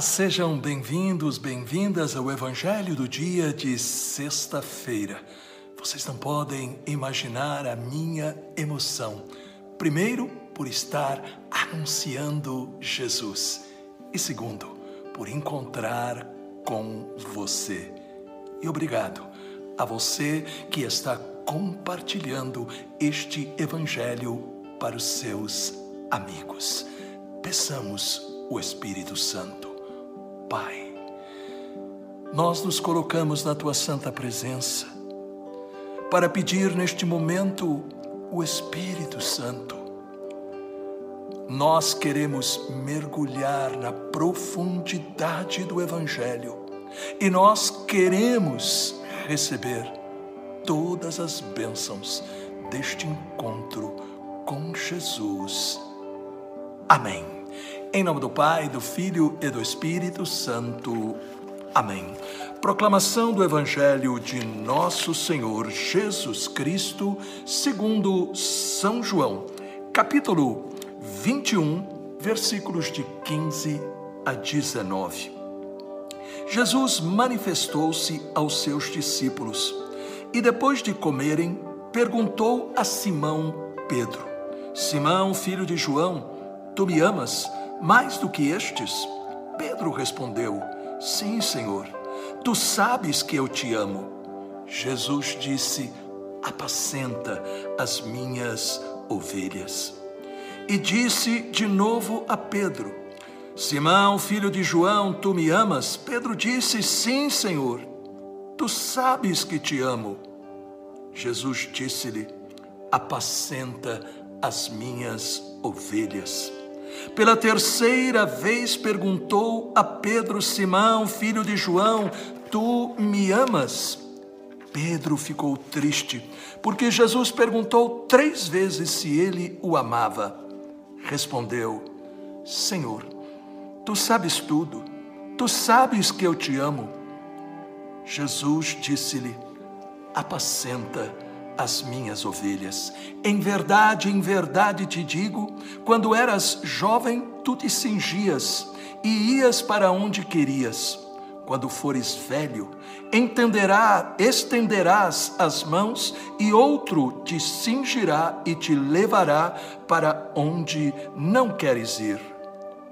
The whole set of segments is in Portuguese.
Sejam bem-vindos, bem-vindas ao Evangelho do dia de sexta-feira. Vocês não podem imaginar a minha emoção. Primeiro, por estar anunciando Jesus. E segundo, por encontrar com você. E obrigado a você que está compartilhando este Evangelho para os seus amigos. Peçamos o Espírito Santo. Pai, nós nos colocamos na tua santa presença para pedir neste momento o Espírito Santo. Nós queremos mergulhar na profundidade do Evangelho e nós queremos receber todas as bênçãos deste encontro com Jesus. Amém. Em nome do Pai, do Filho e do Espírito Santo. Amém. Proclamação do Evangelho de Nosso Senhor Jesus Cristo, segundo São João, capítulo 21, versículos de 15 a 19. Jesus manifestou-se aos seus discípulos e, depois de comerem, perguntou a Simão Pedro: Simão, filho de João, tu me amas? Mais do que estes? Pedro respondeu: Sim, Senhor, tu sabes que eu te amo. Jesus disse: Apacenta as minhas ovelhas. E disse de novo a Pedro: Simão, filho de João, tu me amas? Pedro disse: Sim, Senhor, tu sabes que te amo. Jesus disse-lhe: Apacenta as minhas ovelhas. Pela terceira vez perguntou a Pedro, Simão, filho de João: Tu me amas? Pedro ficou triste, porque Jesus perguntou três vezes se ele o amava. Respondeu: Senhor, tu sabes tudo, tu sabes que eu te amo. Jesus disse-lhe: Apacenta as minhas ovelhas. Em verdade, em verdade te digo: quando eras jovem, tu te cingias e ias para onde querias. Quando fores velho, entenderá, estenderás as mãos e outro te cingirá e te levará para onde não queres ir.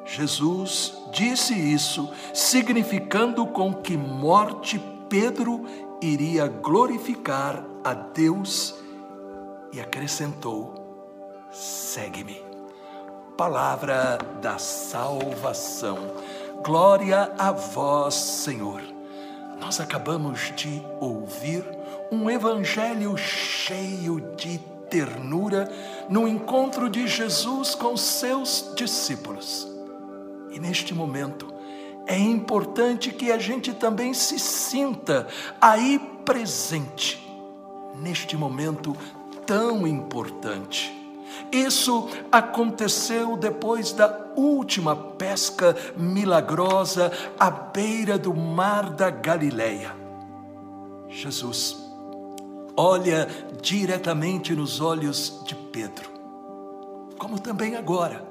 Jesus disse isso, significando com que morte Pedro iria glorificar a Deus e acrescentou: segue-me. Palavra da salvação. Glória a vós, Senhor. Nós acabamos de ouvir um evangelho cheio de ternura no encontro de Jesus com seus discípulos. E neste momento, é importante que a gente também se sinta aí presente, neste momento tão importante. Isso aconteceu depois da última pesca milagrosa à beira do mar da Galileia. Jesus olha diretamente nos olhos de Pedro, como também agora,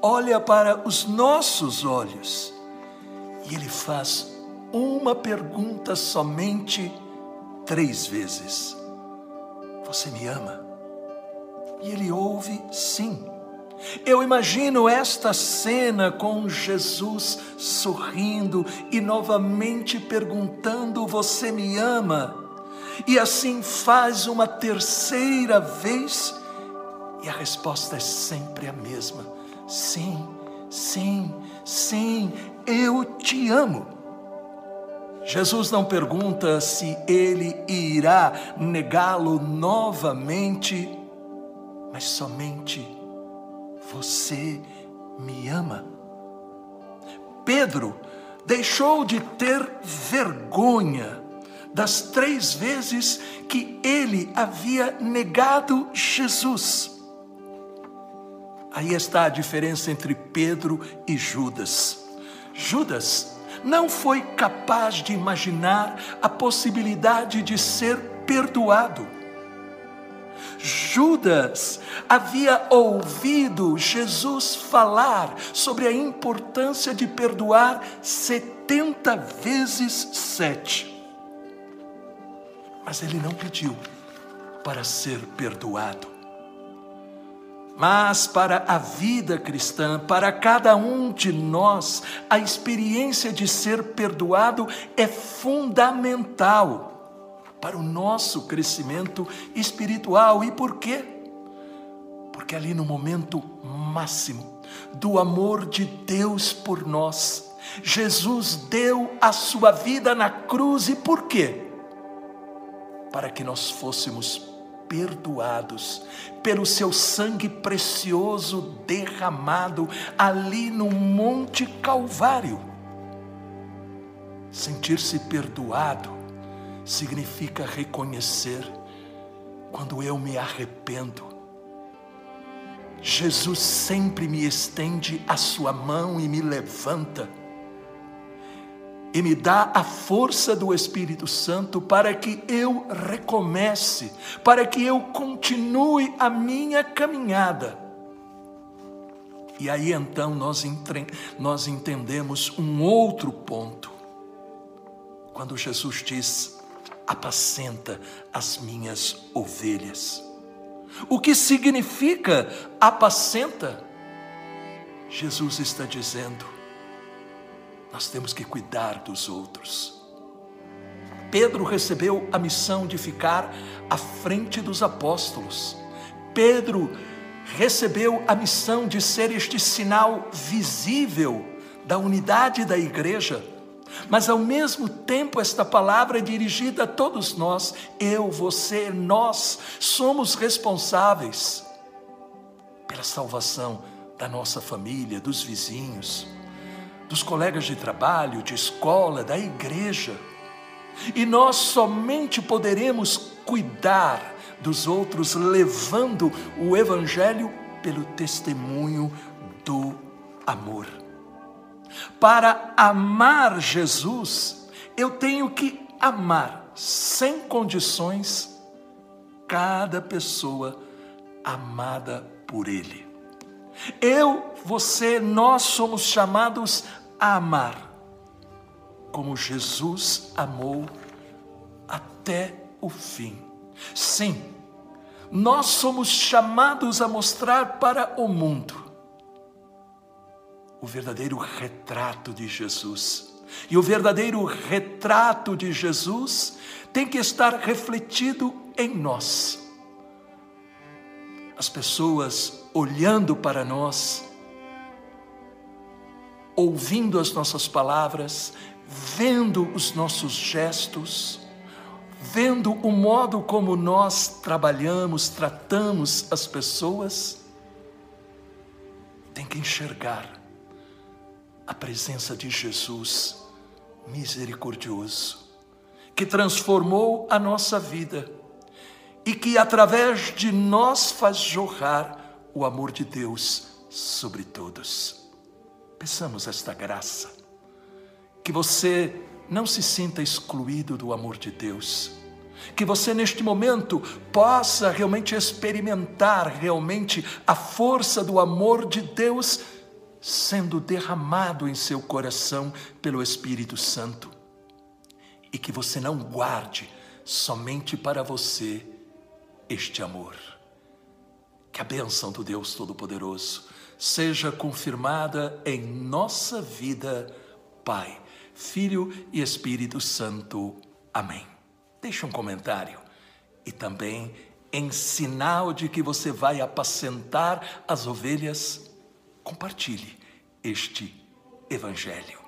olha para os nossos olhos e ele faz uma pergunta somente três vezes: Você me ama? E ele ouve sim. Eu imagino esta cena com Jesus sorrindo e novamente perguntando: Você me ama? E assim faz uma terceira vez, e a resposta é sempre a mesma: Sim, sim, sim, eu te amo. Jesus não pergunta se ele irá negá-lo novamente, mas somente você me ama. Pedro deixou de ter vergonha das três vezes que ele havia negado Jesus. Aí está a diferença entre Pedro e Judas. Judas não foi capaz de imaginar a possibilidade de ser perdoado. Judas havia ouvido Jesus falar sobre a importância de perdoar 70 vezes sete. Mas ele não pediu para ser perdoado. Mas para a vida cristã, para cada um de nós, a experiência de ser perdoado é fundamental para o nosso crescimento espiritual. E por quê? Porque ali no momento máximo do amor de Deus por nós, Jesus deu a sua vida na cruz e por quê? Para que nós fôssemos perdoados pelo seu sangue precioso derramado ali no Monte Calvário. Sentir-se perdoado significa reconhecer quando eu me arrependo. Jesus sempre me estende a sua mão e me levanta e me dá a força do Espírito Santo para que eu recomece, para que eu continue a minha caminhada. E aí então nós, entre... nós entendemos um outro ponto. Quando Jesus diz: apacenta as minhas ovelhas. O que significa apacenta? Jesus está dizendo, nós temos que cuidar dos outros. Pedro recebeu a missão de ficar à frente dos apóstolos. Pedro recebeu a missão de ser este sinal visível da unidade da igreja mas ao mesmo tempo, esta palavra é dirigida a todos nós, eu, você, nós, somos responsáveis pela salvação da nossa família, dos vizinhos, dos colegas de trabalho, de escola, da igreja. E nós somente poderemos cuidar dos outros levando o Evangelho pelo testemunho do amor. Para amar Jesus, eu tenho que amar sem condições cada pessoa amada por Ele. Eu, você, nós somos chamados a amar como Jesus amou até o fim. Sim, nós somos chamados a mostrar para o mundo o verdadeiro retrato de Jesus. E o verdadeiro retrato de Jesus tem que estar refletido em nós. As pessoas olhando para nós, ouvindo as nossas palavras, vendo os nossos gestos, vendo o modo como nós trabalhamos, tratamos as pessoas, tem que enxergar a presença de Jesus misericordioso, que transformou a nossa vida e que através de nós faz jorrar o amor de Deus sobre todos. Peçamos esta graça, que você não se sinta excluído do amor de Deus, que você neste momento possa realmente experimentar realmente a força do amor de Deus sendo derramado em seu coração pelo Espírito Santo. E que você não guarde somente para você este amor. Que a bênção do Deus Todo-Poderoso seja confirmada em nossa vida, Pai, Filho e Espírito Santo. Amém. Deixe um comentário e também em sinal de que você vai apacentar as ovelhas compartilhe este Evangelho.